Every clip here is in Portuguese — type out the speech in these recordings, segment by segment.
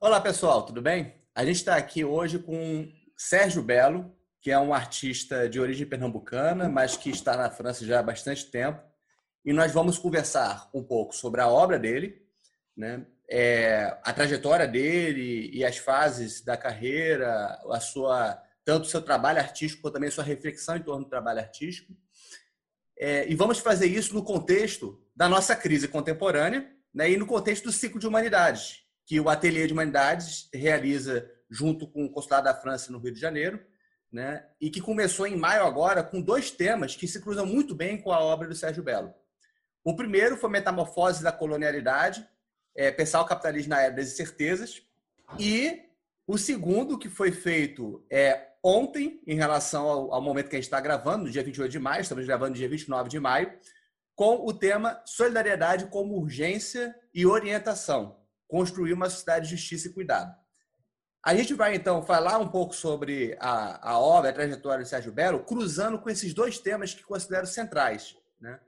Olá, pessoal, tudo bem? A gente está aqui hoje com Sérgio Belo, que é um artista de origem pernambucana, mas que está na França já há bastante tempo. E nós vamos conversar um pouco sobre a obra dele, né? É, a trajetória dele e as fases da carreira, a sua tanto o seu trabalho artístico quanto também a sua reflexão em torno do trabalho artístico. É, e vamos fazer isso no contexto da nossa crise contemporânea né, e no contexto do ciclo de humanidades, que o Ateliê de Humanidades realiza junto com o Consulado da França no Rio de Janeiro, né? e que começou em maio agora com dois temas que se cruzam muito bem com a obra do Sérgio Belo. O primeiro foi Metamorfose da Colonialidade, é, pensar o capitalismo na era das incertezas, e o segundo, que foi feito é, ontem, em relação ao, ao momento que a gente está gravando, no dia 28 de maio, estamos gravando no dia 29 de maio, com o tema Solidariedade como Urgência e Orientação construir uma sociedade de justiça e cuidado. A gente vai, então, falar um pouco sobre a, a obra, a trajetória de Sérgio Belo, cruzando com esses dois temas que considero centrais. Né?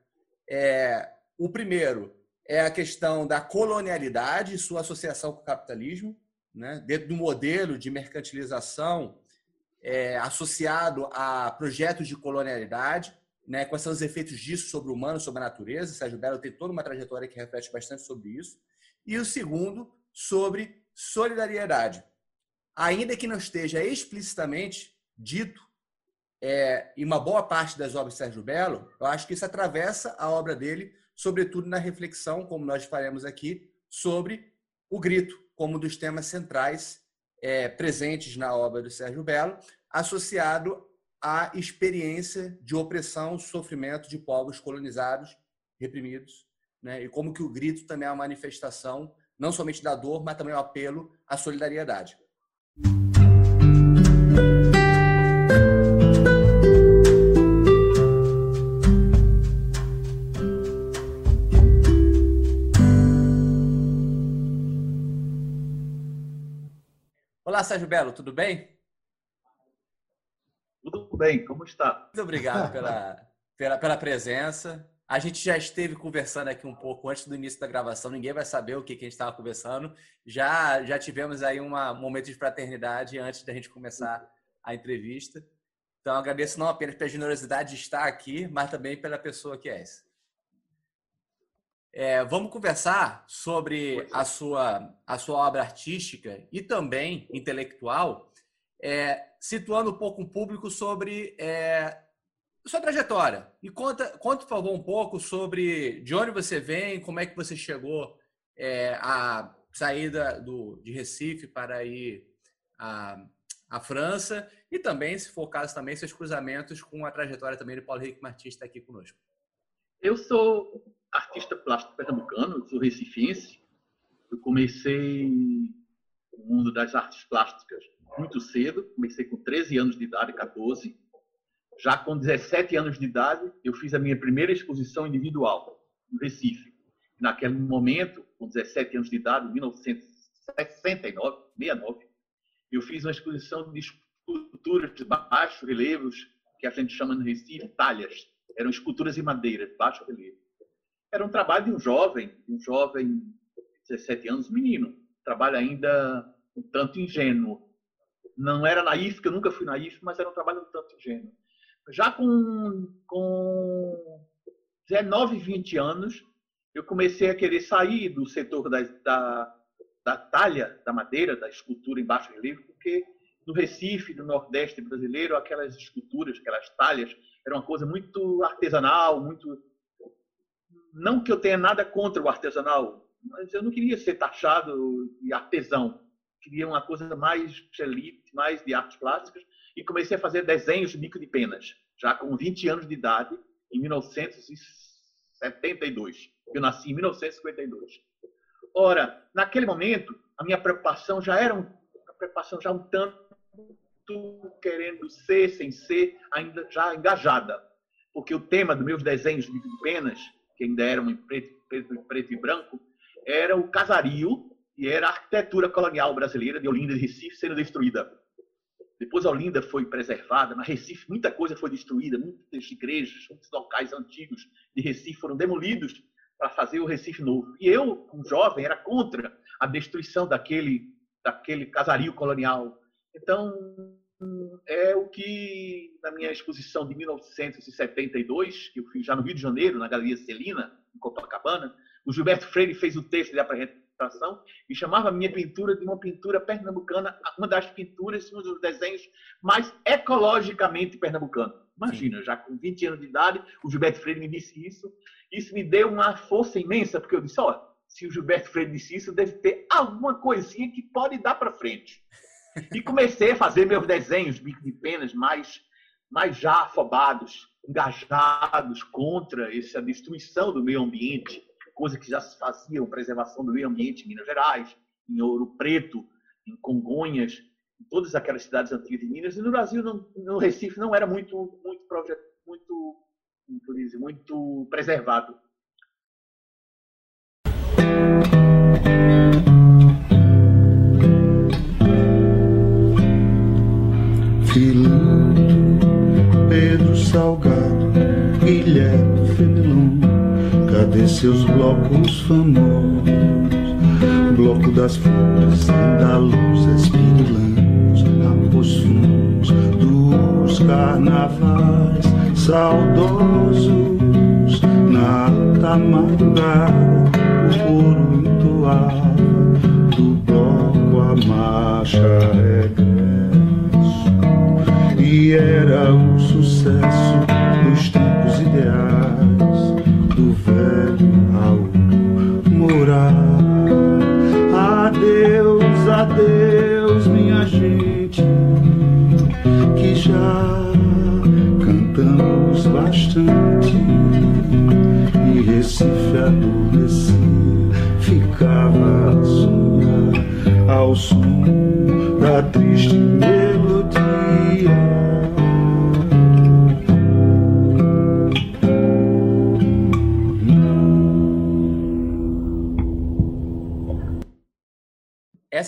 É, o primeiro é a questão da colonialidade e sua associação com o capitalismo, né? dentro do modelo de mercantilização é, associado a projetos de colonialidade, né? quais são os efeitos disso sobre o humano, sobre a natureza. Sérgio Belo tem toda uma trajetória que reflete bastante sobre isso e o segundo sobre solidariedade. Ainda que não esteja explicitamente dito é, em uma boa parte das obras de Sérgio Belo, eu acho que isso atravessa a obra dele, sobretudo na reflexão, como nós faremos aqui, sobre o grito, como um dos temas centrais é, presentes na obra do Sérgio Belo, associado à experiência de opressão, sofrimento de povos colonizados, reprimidos né? e como que o grito também é uma manifestação não somente da dor, mas também o um apelo à solidariedade. Olá, Sérgio Belo, tudo bem? Tudo bem, como está? Muito obrigado pela, pela, pela presença. A gente já esteve conversando aqui um pouco antes do início da gravação, ninguém vai saber o que, que a gente estava conversando. Já, já tivemos aí um momento de fraternidade antes da gente começar a entrevista. Então, agradeço não apenas pela generosidade de estar aqui, mas também pela pessoa que é essa. É, vamos conversar sobre a sua, a sua obra artística e também intelectual, é, situando um pouco o público sobre é, sua trajetória. E conta, conta, por favor, um pouco sobre de onde você vem, como é que você chegou é, a saída do, de Recife para ir à, à França e também, se for o caso, também seus cruzamentos com a trajetória também do Paulo Henrique Martins está aqui conosco. Eu sou artista plástico pernambucano, sou recifense. Eu comecei o mundo das artes plásticas muito cedo, comecei com 13 anos de idade, 14 já com 17 anos de idade, eu fiz a minha primeira exposição individual no Recife. Naquele momento, com 17 anos de idade, em 1969, 69, eu fiz uma exposição de esculturas de baixo relevos, que a gente chama no Recife talhas. Eram esculturas em madeira, de baixo relevo. Era um trabalho de um jovem, um jovem de 17 anos, menino. Trabalho ainda um tanto ingênuo. Não era naif, que eu nunca fui naif, mas era um trabalho um tanto ingênuo já com, com 19, 20 anos, eu comecei a querer sair do setor da, da, da talha, da madeira, da escultura em baixo relevo, porque no Recife, no Nordeste brasileiro, aquelas esculturas, aquelas talhas, era uma coisa muito artesanal, muito. Não que eu tenha nada contra o artesanal, mas eu não queria ser taxado de artesão. Queria uma coisa mais elite, mais de artes plásticas e comecei a fazer desenhos de bico de penas, já com 20 anos de idade, em 1972. Eu nasci em 1952. Ora, naquele momento, a minha preocupação já era um, uma preocupação já um tanto querendo ser, sem ser, ainda já engajada. Porque o tema dos meus desenhos de bico de penas, que ainda eram em preto, preto, preto e branco, era o casario e era a arquitetura colonial brasileira de Olinda e Recife sendo destruída. Depois Olinda foi preservada, mas Recife muita coisa foi destruída, muitas igrejas, muitos locais antigos de Recife foram demolidos para fazer o Recife novo. E eu, um jovem, era contra a destruição daquele daquele casario colonial. Então, é o que na minha exposição de 1972, que eu fiz já no Rio de Janeiro, na Galeria Celina, em Copacabana, o Gilberto Freire fez o texto de apresentação e chamava a minha pintura de uma pintura pernambucana, uma das pinturas, um dos desenhos mais ecologicamente pernambucanos. Imagina, Sim. já com 20 anos de idade, o Gilberto Freire me disse isso. Isso me deu uma força imensa, porque eu disse: olha, se o Gilberto Freire disse isso, deve ter alguma coisinha que pode dar para frente. E comecei a fazer meus desenhos, bico de penas, mais, mais já afobados, engajados contra essa destruição do meio ambiente, coisa que já se fazia, preservação do meio ambiente em Minas Gerais, em Ouro Preto, em Congonhas, em todas aquelas cidades antigas de Minas. E no Brasil, no, no Recife, não era muito, muito, muito, muito, muito preservado. Cadê seus blocos famosos? Bloco das flores, da luz, espirilanos, apossumos dos carnavais saudosos na madrugada, o coro entoava do bloco a marcha regresso e era o sucesso bastante e Recife adormecia, ficava a sonhar ao som da triste melodia.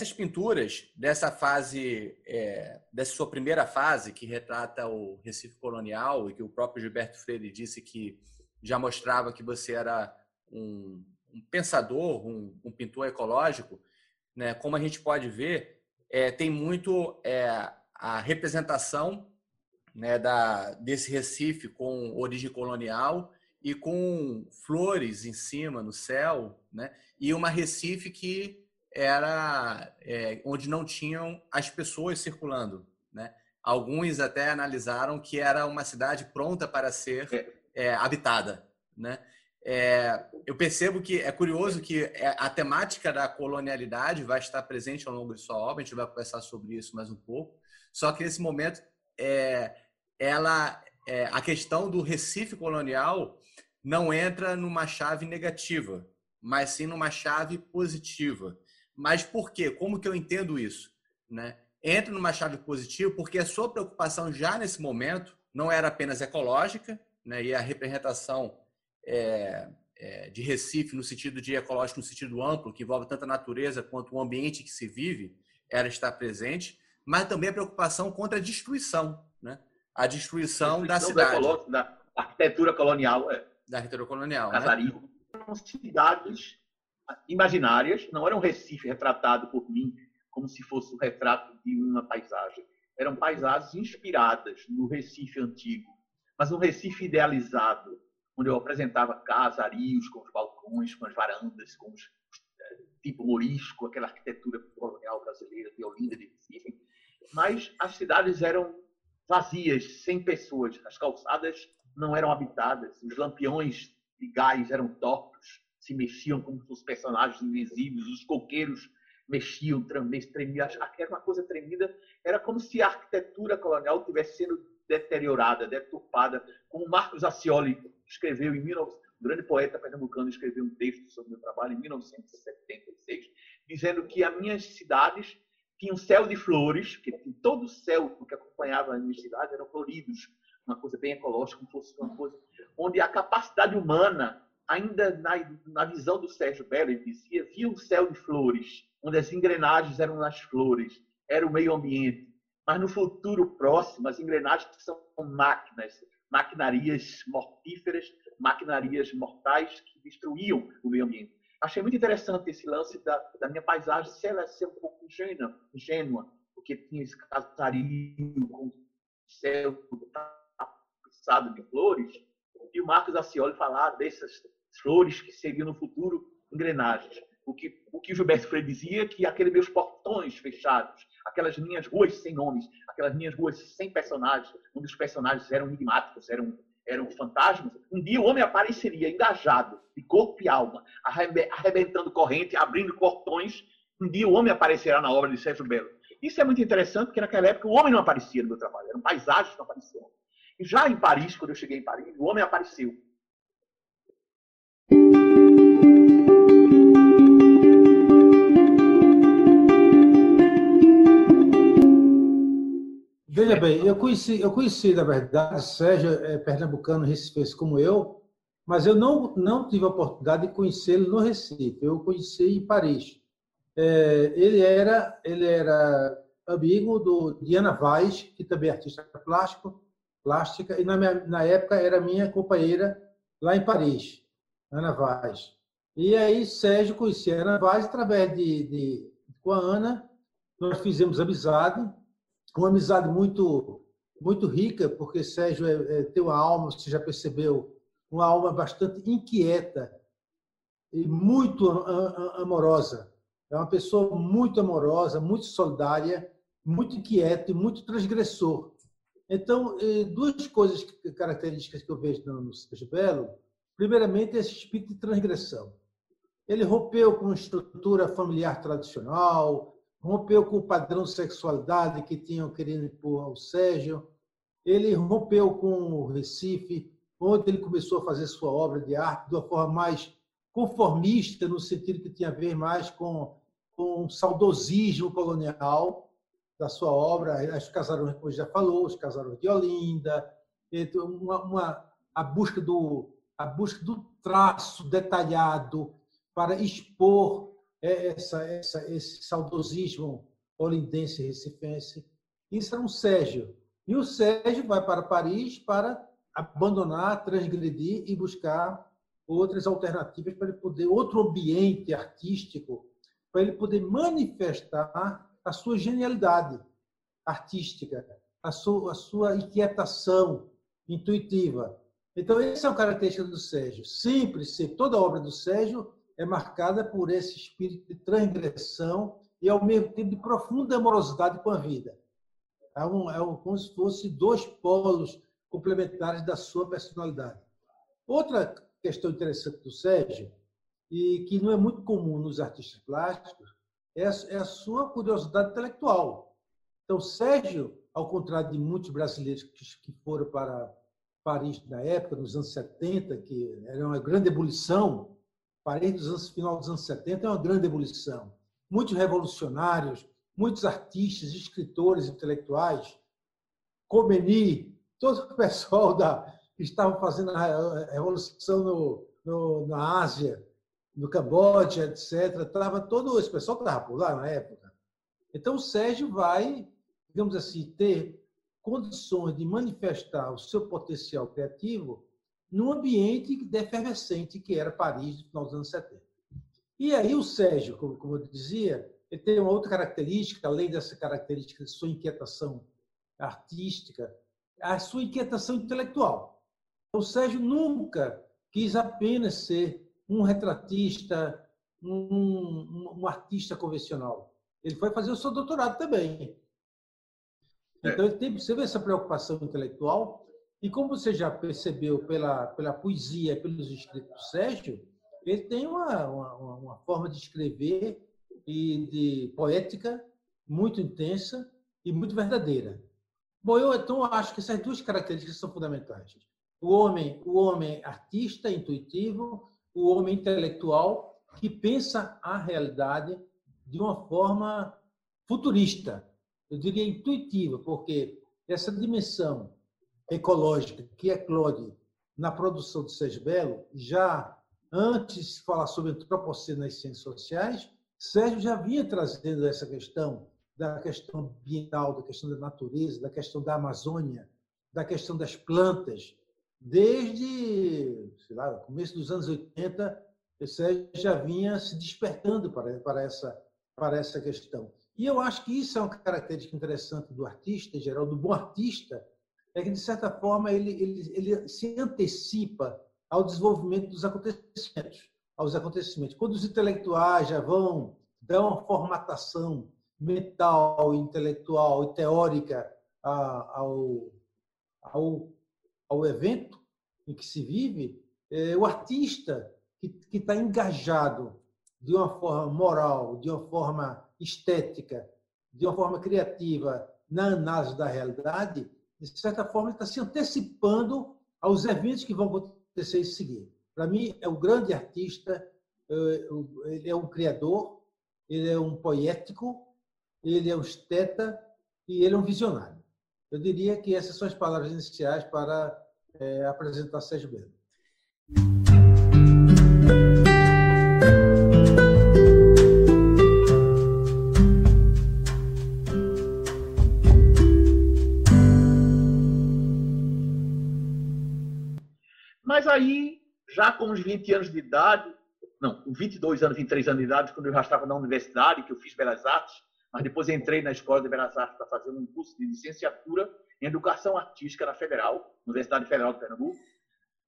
Essas pinturas dessa fase, é, dessa sua primeira fase, que retrata o Recife colonial e que o próprio Gilberto Freire disse que já mostrava que você era um, um pensador, um, um, pintor ecológico, né? como a gente pode ver, é, tem muito é, a representação né, da, desse Recife com origem colonial e com flores em cima no céu, né? e uma Recife que era é, onde não tinham as pessoas circulando. Né? Alguns até analisaram que era uma cidade pronta para ser é, é habitada. Né? É, eu percebo que é curioso que é, a temática da colonialidade vai estar presente ao longo de sua obra, a gente vai conversar sobre isso mais um pouco. Só que nesse momento, é, ela, é, a questão do Recife colonial não entra numa chave negativa, mas sim numa chave positiva. Mas por quê? Como que eu entendo isso? Né? Entra numa chave positiva porque a sua preocupação já nesse momento não era apenas ecológica, né? e a representação é, é, de Recife no sentido de ecológico, no sentido amplo, que envolve tanto a natureza quanto o ambiente que se vive, era estar presente, mas também a preocupação contra a destruição, né? a destruição, a destruição da cidade. Da arquitetura colonial. É. Da arquitetura colonial. Casario. Né? cidades imaginárias, não era um Recife retratado por mim como se fosse o um retrato de uma paisagem. Eram paisagens inspiradas no Recife antigo, mas um Recife idealizado, onde eu apresentava casarios com os balcões, com as varandas, com os eh, tipo morisco, aquela arquitetura colonial brasileira de Olinda de Recife. Mas as cidades eram vazias, sem pessoas. As calçadas não eram habitadas, os lampiões de gás eram tortos se mexiam como os personagens invisíveis, os coqueiros mexiam, tremiam, era uma coisa tremida, era como se a arquitetura colonial tivesse sendo deteriorada, deturpada, como Marcos Acioli escreveu em 19... um grande poeta pernambucano escreveu um texto sobre o meu trabalho em 1976, dizendo que as minhas cidades tinham céu de flores, que todo o céu que acompanhava as minhas cidades eram floridos, uma coisa bem ecológica, como fosse uma coisa onde a capacidade humana ainda na, na visão do Sérgio Belo, ele dizia, via um céu de flores, onde as engrenagens eram nas flores, era o meio ambiente. Mas no futuro próximo, as engrenagens são máquinas, maquinarias mortíferas, maquinarias mortais que destruíam o meio ambiente. Achei muito interessante esse lance da, da minha paisagem, se ela ser um pouco ingênua, ingênua porque tinha esse casario com o céu tapizado de flores, e o Marcos Acioli falar dessas flores que seriam no futuro engrenagens. O que, o que Gilberto Freire dizia que aqueles meus portões fechados, aquelas minhas ruas sem nomes, aquelas minhas ruas sem personagens, onde os personagens eram enigmáticos, eram, eram fantasmas, um dia o homem apareceria engajado, de corpo e alma, arrebentando corrente, abrindo portões. Um dia o homem aparecerá na obra de Sérgio Belo. Isso é muito interessante, porque naquela época o homem não aparecia no meu trabalho, eram paisagens que não apareciam. Já em Paris, quando eu cheguei em Paris, o homem apareceu. Veja bem, eu conheci, eu conheci, na verdade, Sérgio é pernambucano, recifense como eu, mas eu não, não tive a oportunidade de conhecê-lo no Recife. Eu conheci em Paris. É, ele era ele era amigo do Diana Vaz, que também é artista plástico, plástica, e na, minha, na época era minha companheira lá em Paris, Ana Vaz. E aí Sérgio conhecia a Ana Vaz através de, de com a Ana, nós fizemos amizade, uma amizade muito muito rica, porque Sérgio é, é, tem uma alma, você já percebeu, uma alma bastante inquieta e muito amorosa. É uma pessoa muito amorosa, muito solidária, muito inquieto e muito transgressor. Então, eh, duas coisas características que eu vejo no Sérgio Belo. Primeiramente, esse espírito de transgressão. Ele rompeu com a estrutura familiar tradicional, rompeu com o padrão de sexualidade que tinham querido impor ao Sérgio. Ele rompeu com o Recife, onde ele começou a fazer sua obra de arte de uma forma mais conformista, no sentido que tinha a ver mais com, com um saudosismo colonial da sua obra, os casarões, como já falou, os casarões de Olinda, uma, uma, a, busca do, a busca do traço detalhado para expor é, essa, essa, esse saudosismo olindense e recifense. Isso era um Sérgio. E o Sérgio vai para Paris para abandonar, transgredir e buscar outras alternativas para ele poder, outro ambiente artístico, para ele poder manifestar a sua genialidade artística, a sua, a sua inquietação intuitiva. Então, essa é uma característica do Sérgio. Sempre, sempre, toda obra do Sérgio é marcada por esse espírito de transgressão e, ao mesmo tempo, de profunda amorosidade com a vida. É, um, é um, como se fosse dois polos complementares da sua personalidade. Outra questão interessante do Sérgio, e que não é muito comum nos artistas plásticos, é a, é a sua curiosidade intelectual. Então, Sérgio, ao contrário de muitos brasileiros que, que foram para Paris na época, nos anos 70, que era uma grande ebulição, Paris dos anos, final dos anos 70 é uma grande ebulição. Muitos revolucionários, muitos artistas, escritores, intelectuais, Comeni, todo o pessoal da, que estava fazendo a revolução no, no, na Ásia, no Camboja, etc. Estava todo esse pessoal que estava por lá na época. Então, o Sérgio vai, digamos assim, ter condições de manifestar o seu potencial criativo num ambiente efervescente que era Paris no final dos anos 70. E aí o Sérgio, como, como eu dizia, ele tem uma outra característica, além dessa característica de sua inquietação artística, a sua inquietação intelectual. O Sérgio nunca quis apenas ser um retratista, um, um, artista convencional. Ele foi fazer o seu doutorado também. É. Então, ele tem, você vê essa preocupação intelectual e como você já percebeu pela, pela poesia, pelos escritos do Sérgio, ele tem uma, uma, uma forma de escrever e de poética muito intensa e muito verdadeira. Bom, eu então acho que essas duas características são fundamentais. O homem, o homem artista, intuitivo, o homem intelectual que pensa a realidade de uma forma futurista, eu diria intuitiva, porque essa dimensão ecológica que é Claude na produção de Sérgio Belo já antes de falar sobre antropoceno nas ciências sociais, Sérgio já vinha trazendo essa questão da questão ambiental, da questão da natureza, da questão da Amazônia, da questão das plantas, desde, sei lá, começo dos anos 80, Sérgio já vinha se despertando para, para, essa, para essa questão. E eu acho que isso é uma característica interessante do artista, em geral, do bom artista, é que, de certa forma, ele, ele, ele se antecipa ao desenvolvimento dos acontecimentos, aos acontecimentos. Quando os intelectuais já vão dar uma formatação mental, intelectual e teórica ao, ao, ao evento em que se vive, é, o artista que está engajado de uma forma moral, de uma forma estética, de uma forma criativa na análise da realidade, de certa forma está se antecipando aos eventos que vão acontecer em seguida. Para mim, é um grande artista, é, ele é um criador, ele é um poético, ele é um esteta e ele é um visionário. Eu diria que essas são as palavras iniciais para é, apresentar Sérgio Bento. Mas aí, já com uns 20 anos de idade, não, com 22 anos, 23 anos de idade, quando eu já estava na universidade, que eu fiz Belas Artes, mas depois entrei na Escola de Belas Artes para fazer um curso de licenciatura em Educação Artística na Federal, Universidade Federal de Pernambuco,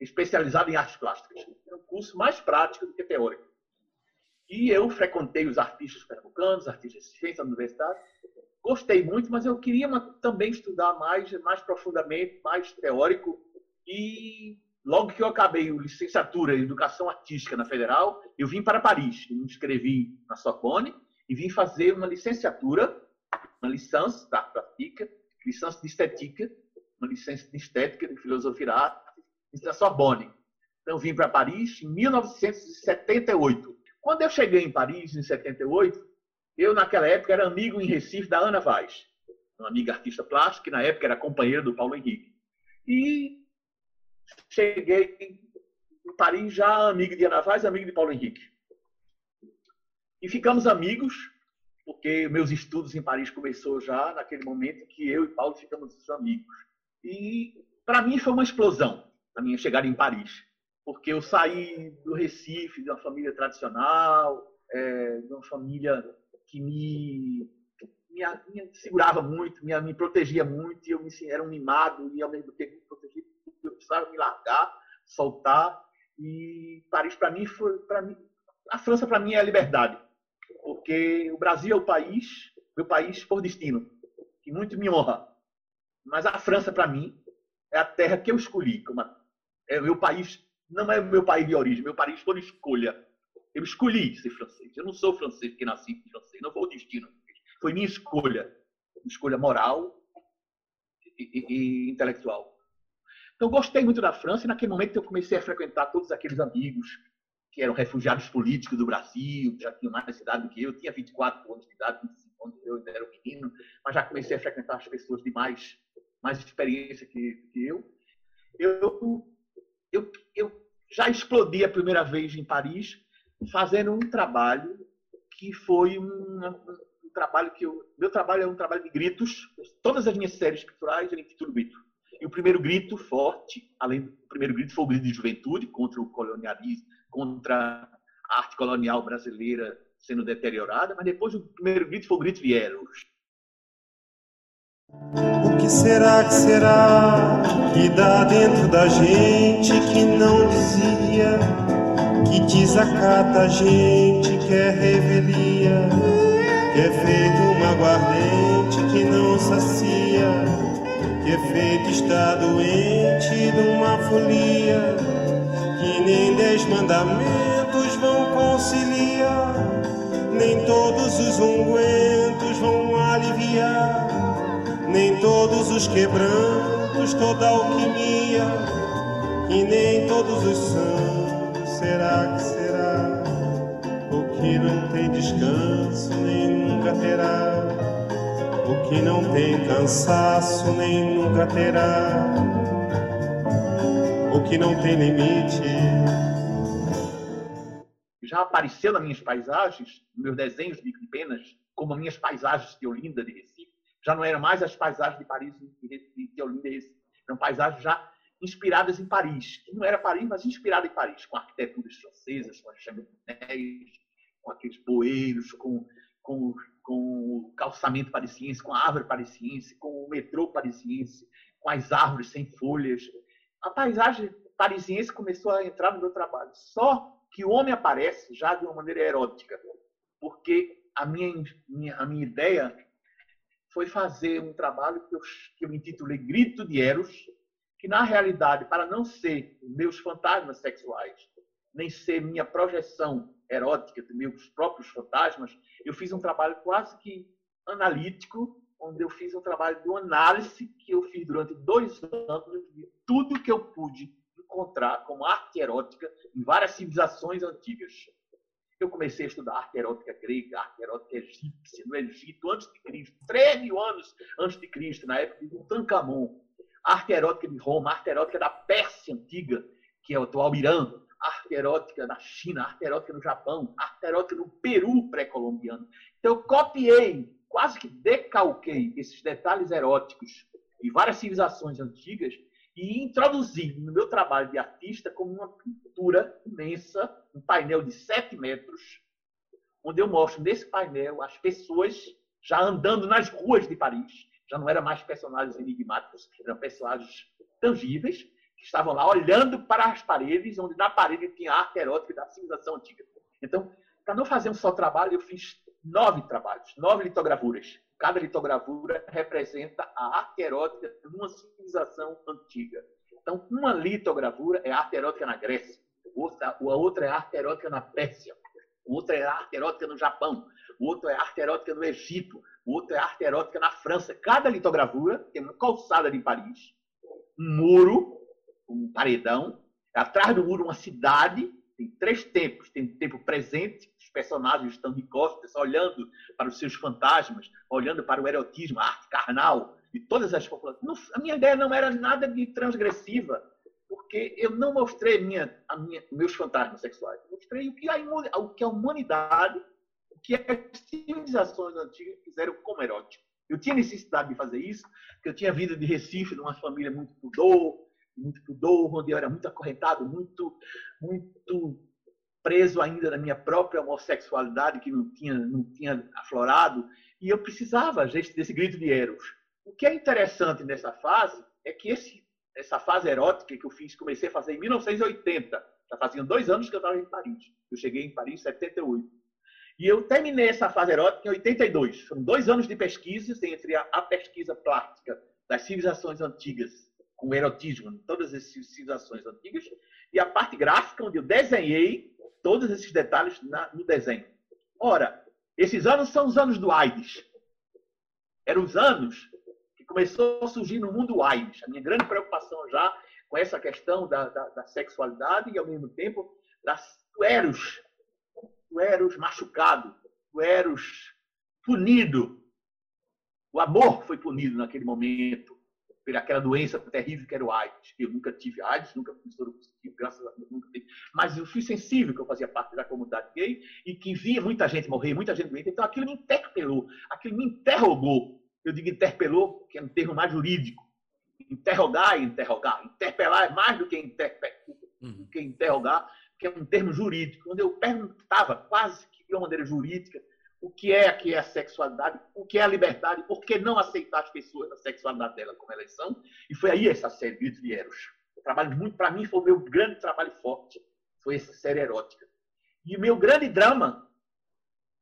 especializado em artes plásticas. Era um curso mais prático do que teórico. E eu frequentei os artistas pernambucanos, artistas de ciência da universidade. Gostei muito, mas eu queria também estudar mais, mais profundamente, mais teórico. E logo que eu acabei a licenciatura em Educação Artística na Federal, eu vim para Paris. Me inscrevi na Sorbonne e vim fazer uma licenciatura, uma licença da prática, licença de estética, uma licença de estética, de filosofia da arte, na Sorbonne. Então, vim para Paris em 1978. Quando eu cheguei em Paris, em 78, eu, naquela época, era amigo em Recife da Ana Vaz, uma amiga artista plástica, que na época era companheira do Paulo Henrique. E cheguei em Paris já amigo de Ana Vaz, amigo de Paulo Henrique. E ficamos amigos, porque meus estudos em Paris começou já naquele momento que eu e Paulo ficamos amigos. E para mim foi uma explosão a minha chegada em Paris, porque eu saí do Recife, de uma família tradicional, é, de uma família que me, me, me segurava muito, me, me, protegia muito, e eu me, era um mimado e ao mesmo tempo me protegia, eu precisava me largar, soltar, e Paris para mim foi, para mim, a França para mim é a liberdade, porque o Brasil é o país, meu país por destino, que muito me honra, mas a França para mim é a terra que eu escolhi como é meu país, não é meu país de origem, meu país por escolha. Eu escolhi ser francês. Eu não sou francês porque nasci francês, não foi o destino. Foi minha escolha, escolha moral e, e, e intelectual. Então, gostei muito da França e naquele momento eu comecei a frequentar todos aqueles amigos que eram refugiados políticos do Brasil, já tinham mais idade do que eu. Tinha 24 anos de idade, 25 anos, eu ainda era um menino, mas já comecei a frequentar as pessoas de mais, mais experiência que, que eu. Eu eu, eu já explodi a primeira vez em Paris fazendo um trabalho que foi um, um trabalho que eu, meu trabalho é um trabalho de gritos. Todas as minhas séries picturais eu intitulo grito. E o primeiro grito forte, além do primeiro grito, foi o grito de juventude contra o colonialismo, contra a arte colonial brasileira sendo deteriorada, mas depois o primeiro grito foi o grito Vieros. O que será que será que dá dentro da gente que não dizia, que desacata a gente, que é revelia, que é feito uma aguardente que não sacia, que é feito estar doente numa folia, que nem dez mandamentos vão conciliar, nem todos os ungüentos vão aliviar nem todos os quebrantos, toda alquimia, e nem todos os santos, será que será? O que não tem descanso, nem nunca terá, o que não tem cansaço, nem nunca terá, o que não tem limite, já apareceu nas minhas paisagens, nos meus desenhos de penas, como as minhas paisagens de Olinda, de Recife. Já não eram mais as paisagens de Paris, de Olinda, de Recife. Eram paisagens já inspiradas em Paris. Que não era Paris, mas inspirada em Paris, com arquiteturas francesas, com as chaminéis, com aqueles bueiros, com, com, com o calçamento parisiense, com a árvore parisiense, com o metrô parisiense, com as árvores sem folhas. A paisagem parisiense começou a entrar no meu trabalho. Só que o homem aparece já de uma maneira erótica, porque a minha, minha, a minha ideia foi fazer um trabalho que eu, que eu intitulei Grito de Eros, que na realidade, para não ser meus fantasmas sexuais, nem ser minha projeção erótica dos meus próprios fantasmas, eu fiz um trabalho quase que analítico, onde eu fiz um trabalho de análise que eu fiz durante dois anos de tudo que eu pude encontrar como arte erótica em várias civilizações antigas. Eu comecei a estudar arte erótica grega, arte erótica egípcia, no Egito, antes de Cristo, 3 mil anos antes de Cristo, na época de Tutankhamon. Arte erótica de Roma, arte erótica da Pérsia antiga, que é o atual Irã, arte erótica da China, arte erótica no Japão, arte erótica no Peru pré-colombiano. Então, eu copiei, quase que decalquei esses detalhes eróticos de várias civilizações antigas e introduzi no meu trabalho de artista como uma pintura imensa, um painel de 7 metros, onde eu mostro nesse painel as pessoas já andando nas ruas de Paris. Já não eram mais personagens enigmáticos, eram personagens tangíveis, estavam lá olhando para as paredes, onde na parede tinha a arte erótica da civilização antiga. Então, para não fazer um só trabalho, eu fiz nove trabalhos, nove litogravuras. Cada litogravura representa a arte erótica de uma civilização antiga. Então, uma litogravura é arte erótica na Grécia, a outra é arte erótica na Pérsia, outra é arte erótica no Japão, outra é arte erótica no Egito, outra é arte erótica na França. Cada litogravura tem uma calçada de Paris, um muro, um paredão, atrás do muro uma cidade, tem três tempos. Tem tempo presente, os personagens estão de costas, olhando para os seus fantasmas, olhando para o erotismo, a arte carnal e todas as populações. A minha ideia não era nada de transgressiva, porque eu não mostrei minha, a minha, meus fantasmas sexuais. Eu mostrei o que, a, o que a humanidade, o que as civilizações antigas fizeram como erótico. Eu tinha necessidade de fazer isso, porque eu tinha vindo de Recife, de uma família muito pudor, muito pudor, onde eu era muito acorrentado, muito, muito preso ainda na minha própria homossexualidade, que não tinha, não tinha aflorado, e eu precisava desse grito de Eros. O que é interessante nessa fase é que esse, essa fase erótica que eu fiz, comecei a fazer em 1980, já faziam dois anos que eu estava em Paris. Eu cheguei em Paris em 78. E eu terminei essa fase erótica em 82. Foram dois anos de pesquisas entre a, a pesquisa plástica das civilizações antigas com erotismo, todas essas civilizações antigas, e a parte gráfica, onde eu desenhei todos esses detalhes na, no desenho. Ora, esses anos são os anos do AIDS. Eram os anos que começou a surgir no mundo AIDS. A minha grande preocupação já com essa questão da, da, da sexualidade e, ao mesmo tempo, das, do eros, do eros machucado, do eros punido. O amor foi punido naquele momento por aquela doença terrível que era o AIDS. Eu nunca tive AIDS, nunca fui soro positivo, graças a Deus, nunca tive. Mas eu fui sensível, que eu fazia parte da comunidade gay e que via muita gente morrer, muita gente doente. Então aquilo me interpelou, aquilo me interrogou. Eu digo interpelou, que é um termo mais jurídico. Interrogar e interrogar. Interpelar é mais do que, interpe... uhum. que interrogar, que é um termo jurídico. Onde eu perguntava, quase que de uma maneira jurídica, o que é que é a sexualidade, o que é a liberdade, por que não aceitar as pessoas na sexualidade dela como elas são. E foi aí essa série, de Eros. Trabalho muito, para mim, foi o meu grande trabalho forte, foi essa série erótica. E o meu grande drama,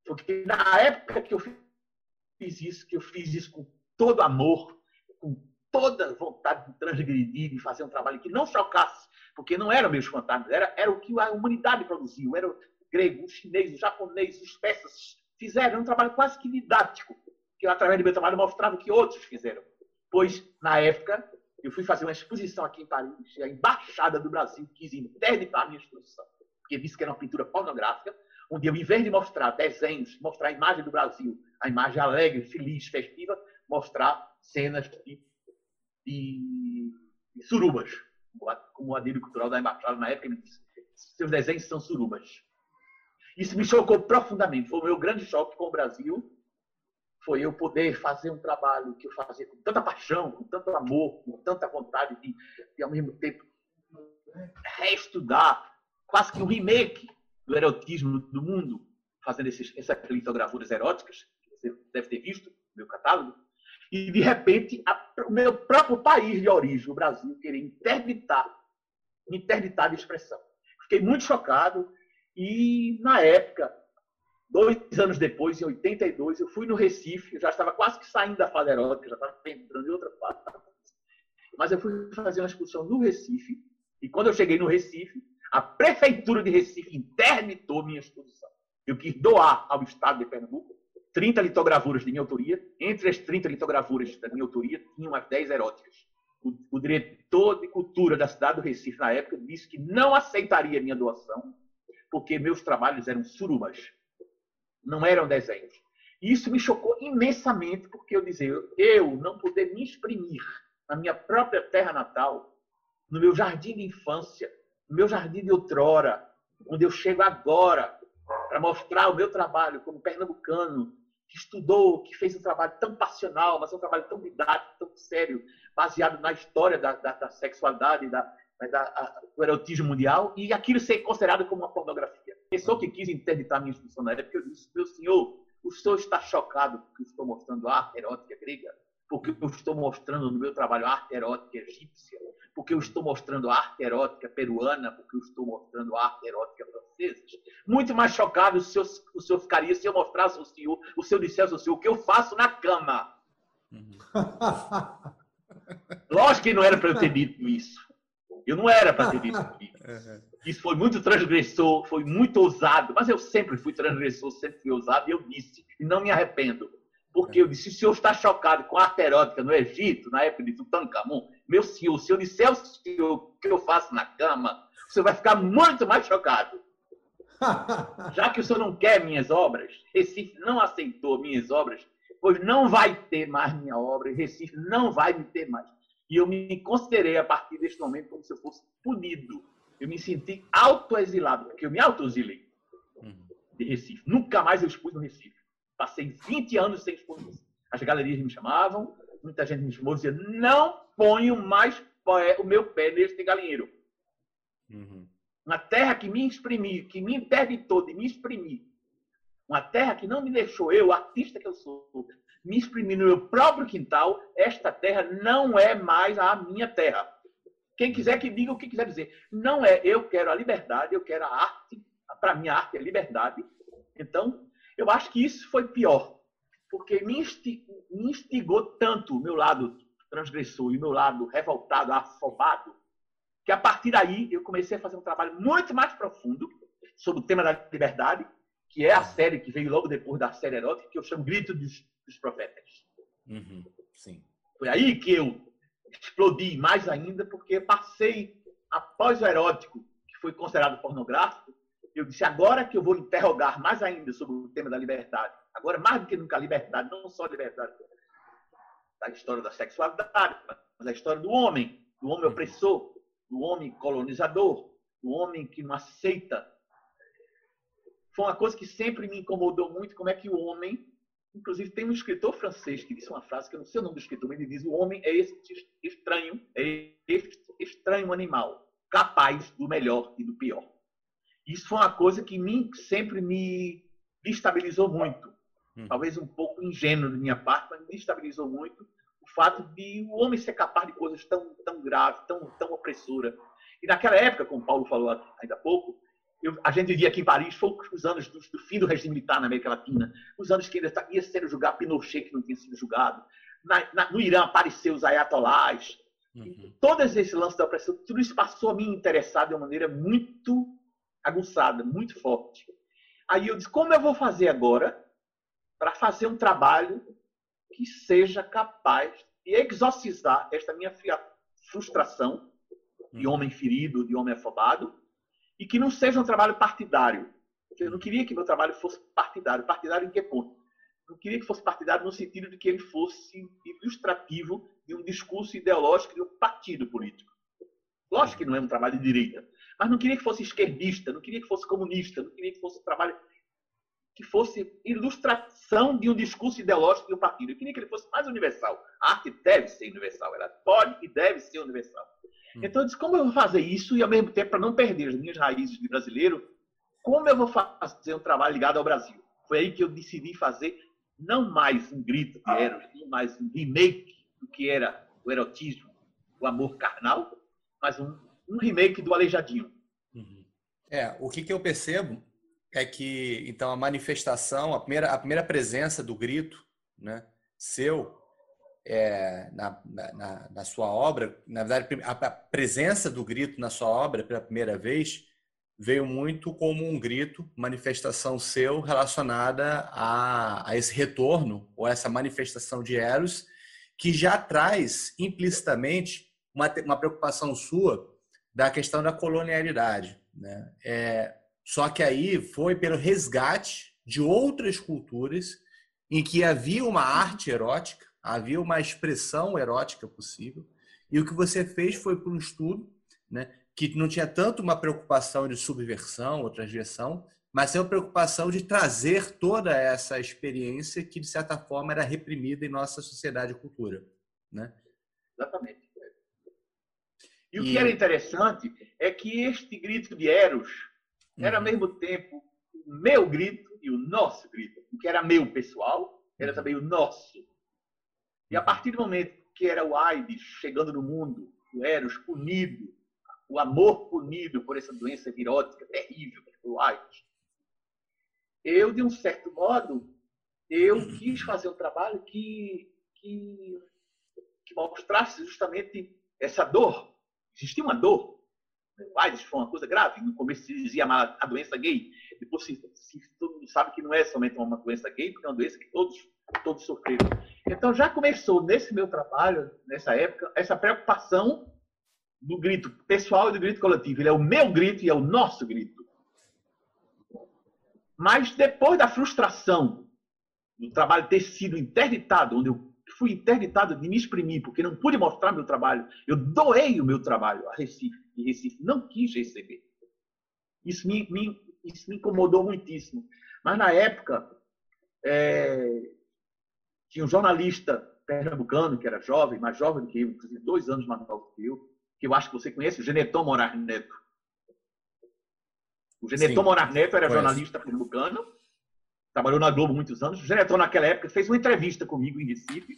porque na época que eu fiz isso, que eu fiz isso com todo amor, com toda vontade de transgredir, de fazer um trabalho que não chocasse, porque não eram meus fantasmas, era, era o que a humanidade produziu, era o grego, o chinês, o japonês, os persas, fizeram um trabalho quase que didático, que através do meu trabalho, mostrava o que outros fizeram. Pois, na época, eu fui fazer uma exposição aqui em Paris, a Embaixada do Brasil quis interditar a minha exposição, porque disse que era uma pintura pornográfica, onde eu, em vez de mostrar desenhos, mostrar a imagem do Brasil, a imagem alegre, feliz, festiva, mostrar cenas de, de, de surubas, como o adílio cultural da Embaixada na época me disse. Seus desenhos são surubas. Isso me chocou profundamente. Foi o meu grande choque com o Brasil. Foi eu poder fazer um trabalho que eu fazia com tanta paixão, com tanto amor, com tanta vontade de, de ao mesmo tempo, reestudar quase que um remake do erotismo do mundo, fazendo esses, essas litografuras eróticas, que você deve ter visto no meu catálogo. E, de repente, o meu próprio país de origem, o Brasil, querer interditar, interditar de expressão. Fiquei muito chocado e, na época, dois anos depois, em 82, eu fui no Recife, eu já estava quase que saindo da fase erótica, já estava entrando em outra fase. Mas eu fui fazer uma exposição no Recife, e quando eu cheguei no Recife, a Prefeitura de Recife interditou minha exposição. Eu quis doar ao Estado de Pernambuco 30 litogravuras de minha autoria. Entre as 30 litogravuras da minha autoria, tinham as 10 eróticas. O, o diretor de cultura da cidade do Recife, na época, disse que não aceitaria minha doação, porque meus trabalhos eram surubas, não eram desenhos. E isso me chocou imensamente, porque eu dizia, eu não poder me exprimir na minha própria terra natal, no meu jardim de infância, no meu jardim de outrora, onde eu chego agora para mostrar o meu trabalho como pernambucano, que estudou, que fez um trabalho tão passional, mas um trabalho tão didático, tão sério, baseado na história da, da, da sexualidade, da, da, a, do erotismo mundial, e aquilo ser considerado como uma pornografia. A pessoa que quis interditar minha instituição na época, eu disse, meu senhor, o senhor está chocado porque eu estou mostrando arte erótica grega? Porque eu estou mostrando no meu trabalho arte erótica egípcia? Porque eu estou mostrando arte erótica peruana? Porque eu estou mostrando arte erótica francesa? Muito mais chocado o senhor, o senhor ficaria se eu mostrasse ao senhor, o senhor dissesse ao senhor o que eu faço na cama. Uhum. Lógico que não era para eu ter dito isso. Eu não era para ter isso. Isso foi muito transgressor, foi muito ousado, mas eu sempre fui transgressor, sempre fui ousado, e eu disse, e não me arrependo. Porque eu disse, se o senhor está chocado com a arte erótica no Egito, na época de Tutankhamon, meu senhor, se eu disser ao senhor o que eu faço na cama, o senhor vai ficar muito mais chocado. Já que o senhor não quer minhas obras, Recife não aceitou minhas obras, pois não vai ter mais minha obra, e Recife não vai me ter mais. E eu me considerei, a partir deste momento, como se eu fosse punido. Eu me senti autoexilado, porque eu me autoexilei uhum. de Recife. Nunca mais eu expus no Recife. Passei 20 anos sem expor no Recife. As galerias me chamavam, muita gente me chamou e dizia: não ponho mais o meu pé neste galinheiro. Uhum. Uma terra que me exprimiu, que me interditou de me exprimir. Uma terra que não me deixou eu, artista que eu sou, me exprimir no meu próprio quintal. Esta terra não é mais a minha terra. Quem quiser que diga o que quiser dizer. Não é, eu quero a liberdade, eu quero a arte. Para mim, a arte é liberdade. Então, eu acho que isso foi pior. Porque me instigou tanto o meu lado transgressor e o meu lado revoltado, afobado, que a partir daí eu comecei a fazer um trabalho muito mais profundo sobre o tema da liberdade, que é a série que veio logo depois da série erótica, que eu chamo Grito dos, dos Profetas. Uhum, sim. Foi aí que eu explodi mais ainda, porque passei, após o erótico, que foi considerado pornográfico, eu disse, agora que eu vou interrogar mais ainda sobre o tema da liberdade, agora mais do que nunca a liberdade, não só a liberdade da história da sexualidade, mas a história do homem, do homem opressor, do homem colonizador, do homem que não aceita. Foi uma coisa que sempre me incomodou muito, como é que o homem, inclusive tem um escritor francês que disse uma frase que eu não sei o nome do escritor, mas ele diz: o homem é esse estranho, é esse estranho animal, capaz do melhor e do pior. Isso foi uma coisa que me, sempre me destabilizou muito. Hum. Talvez um pouco ingênuo da minha parte, mas me destabilizou muito o fato de o homem ser capaz de coisas tão, tão graves, tão, tão opressoras. E naquela época, como Paulo falou ainda há pouco, eu, a gente vivia aqui em Paris, foi os anos do, do, fim do regime militar na América Latina, os anos que ainda ia sendo julgado Pinochet, que não tinha sido julgado. Na, na, no Irã apareceu os ayatolás. Uhum. Todos esses lances da opressão, tudo isso passou a me interessar de uma maneira muito aguçada, muito forte. Aí eu disse, como eu vou fazer agora para fazer um trabalho que seja capaz de exorcizar esta minha frustração de uhum. homem ferido, de homem afobado, e que não seja um trabalho partidário. Eu não queria que meu trabalho fosse partidário. Partidário em que ponto? Não queria que fosse partidário no sentido de que ele fosse ilustrativo de um discurso ideológico de um partido político. Lógico que não é um trabalho de direita, mas não queria que fosse esquerdista, não queria que fosse comunista, não queria que fosse trabalho que fosse ilustração de um discurso ideológico de um partido. Eu queria que ele fosse mais universal. A arte deve ser universal, ela pode e deve ser universal. Hum. Então eu disse, como eu vou fazer isso e ao mesmo tempo para não perder as minhas raízes de brasileiro, como eu vou fazer um trabalho ligado ao Brasil? Foi aí que eu decidi fazer não mais um grito de Eros, não mais um remake do que era o erotismo, o amor carnal, mas um, um remake do Aleijadinho. Uhum. É, o que, que eu percebo é que, então, a manifestação, a primeira, a primeira presença do grito né, seu é, na, na, na, sua obra, na verdade, a presença do grito na sua obra pela primeira vez veio muito como um grito, manifestação seu relacionada a, a esse retorno ou essa manifestação de Eros, que já traz implicitamente uma, uma preocupação sua da questão da colonialidade. Né? É, só que aí foi pelo resgate de outras culturas em que havia uma arte erótica, havia uma expressão erótica possível, e o que você fez foi para um estudo né, que não tinha tanto uma preocupação de subversão ou transgressão, mas sim uma preocupação de trazer toda essa experiência que, de certa forma, era reprimida em nossa sociedade e cultura. Né? Exatamente. E, e o que era interessante é que este grito de Eros era ao uhum. mesmo tempo o meu grito e o nosso grito. O que era meu pessoal era uhum. também o nosso. E a partir do momento que era o AIDS chegando no mundo, o Eros punido, o amor punido por essa doença virótica terrível que foi o AIDS, eu, de um certo modo, eu quis fazer um trabalho que, que, que mostrasse justamente essa dor. Existia uma dor o AIDS foi uma coisa grave. No começo se dizia a doença gay. Depois se, se, todo mundo sabe que não é somente uma doença gay, porque é uma doença que todos, todos sofreram. Então já começou nesse meu trabalho, nessa época, essa preocupação do grito pessoal e do grito coletivo. Ele é o meu grito e é o nosso grito. Mas depois da frustração do trabalho ter sido interditado, onde eu fui interditado de me exprimir, porque não pude mostrar meu trabalho, eu doei o meu trabalho a Recife e Recife não quis receber. Isso me, me, isso me incomodou muitíssimo. Mas na época, é, tinha um jornalista pernambucano, que era jovem, mais jovem do que eu, inclusive dois anos mais novo que eu, que eu acho que você conhece, o Geneton Morar Neto. O Geneton Morar Neto era conheço. jornalista pernambucano, trabalhou na Globo muitos anos. O Geneton, naquela época, fez uma entrevista comigo em Recife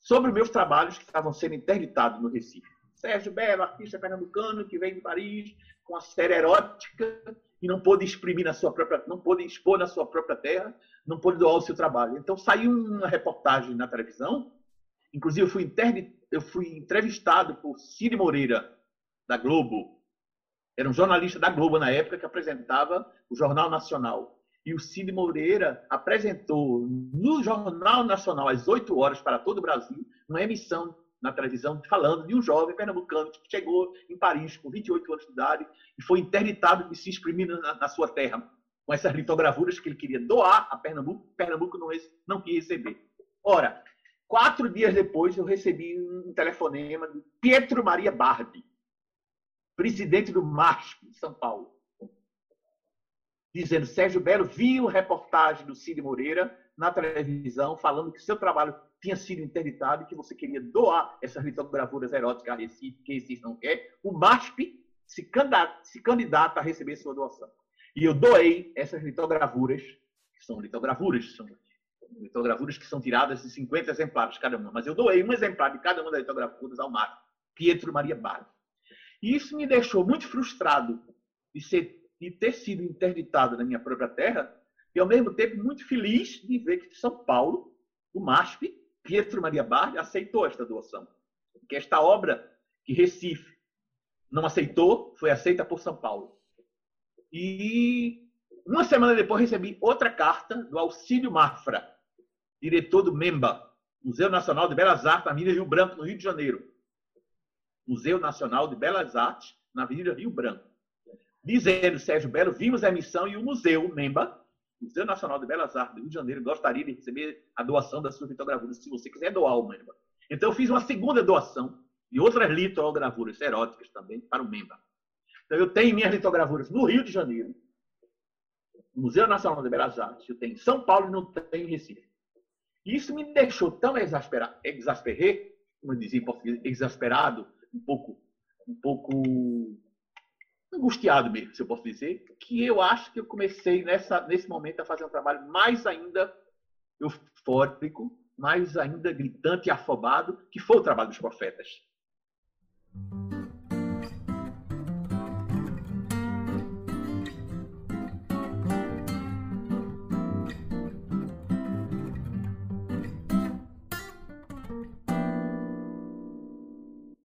sobre meus trabalhos que estavam sendo interditados no Recife. Sérgio Belo, artista pernambucano que vem de Paris com a série erótica e não pôde exprimir na sua própria, não pôde expor na sua própria terra, não pôde doar o seu trabalho. Então saiu uma reportagem na televisão, inclusive eu fui, interne, eu fui entrevistado por Cid Moreira da Globo, era um jornalista da Globo na época que apresentava o Jornal Nacional. E o Cid Moreira apresentou no Jornal Nacional às 8 horas para todo o Brasil uma emissão na televisão falando de um jovem pernambucano que chegou em Paris com 28 anos de idade e foi interditado de se exprimir na, na sua terra com essas litogravuras que ele queria doar a Pernambuco, Pernambuco não, não quis receber. Ora, quatro dias depois eu recebi um telefonema de Pietro Maria Bardi, presidente do MASP de São Paulo, dizendo Sérgio Belo viu reportagem do Cid Moreira na televisão falando que seu trabalho tinha sido interditado e que você queria doar essas litogravuras eróticas a Recife, que Recife não quer, o MASP se candidata, se candidata a receber sua doação. E eu doei essas litogravuras, que são litogravuras, são litogravuras que são tiradas de 50 exemplares cada uma, mas eu doei um exemplar de cada uma das litogravuras ao MASP, Pietro Maria Barba. E isso me deixou muito frustrado de, ser, de ter sido interditado na minha própria terra e, ao mesmo tempo, muito feliz de ver que São Paulo, o MASP, Pietro Maria Bardi aceitou esta doação. Que esta obra que Recife não aceitou foi aceita por São Paulo. E uma semana depois recebi outra carta do Auxílio Mafra, diretor do MEMBA, Museu Nacional de Belas Artes, na Avenida Rio Branco, no Rio de Janeiro. Museu Nacional de Belas Artes, na Avenida Rio Branco. Dizendo, Sérgio Belo, vimos a emissão e o museu MEMBA Museu Nacional de Belas Artes do Rio de Janeiro gostaria de receber a doação das suas litogravuras, se você quiser doar uma. Então, eu fiz uma segunda doação de outras litogravuras eróticas também para o MEMBA. Então, eu tenho minhas litogravuras no Rio de Janeiro, no Museu Nacional de Belas Artes, eu tenho em São Paulo e não tenho em Recife. Isso me deixou tão exasperado, como eu dizia em português, exasperado, um pouco, um pouco angustiado mesmo, se eu posso dizer, que eu acho que eu comecei nessa, nesse momento a fazer um trabalho mais ainda eufórico, mais ainda gritante e afobado, que foi o trabalho dos profetas.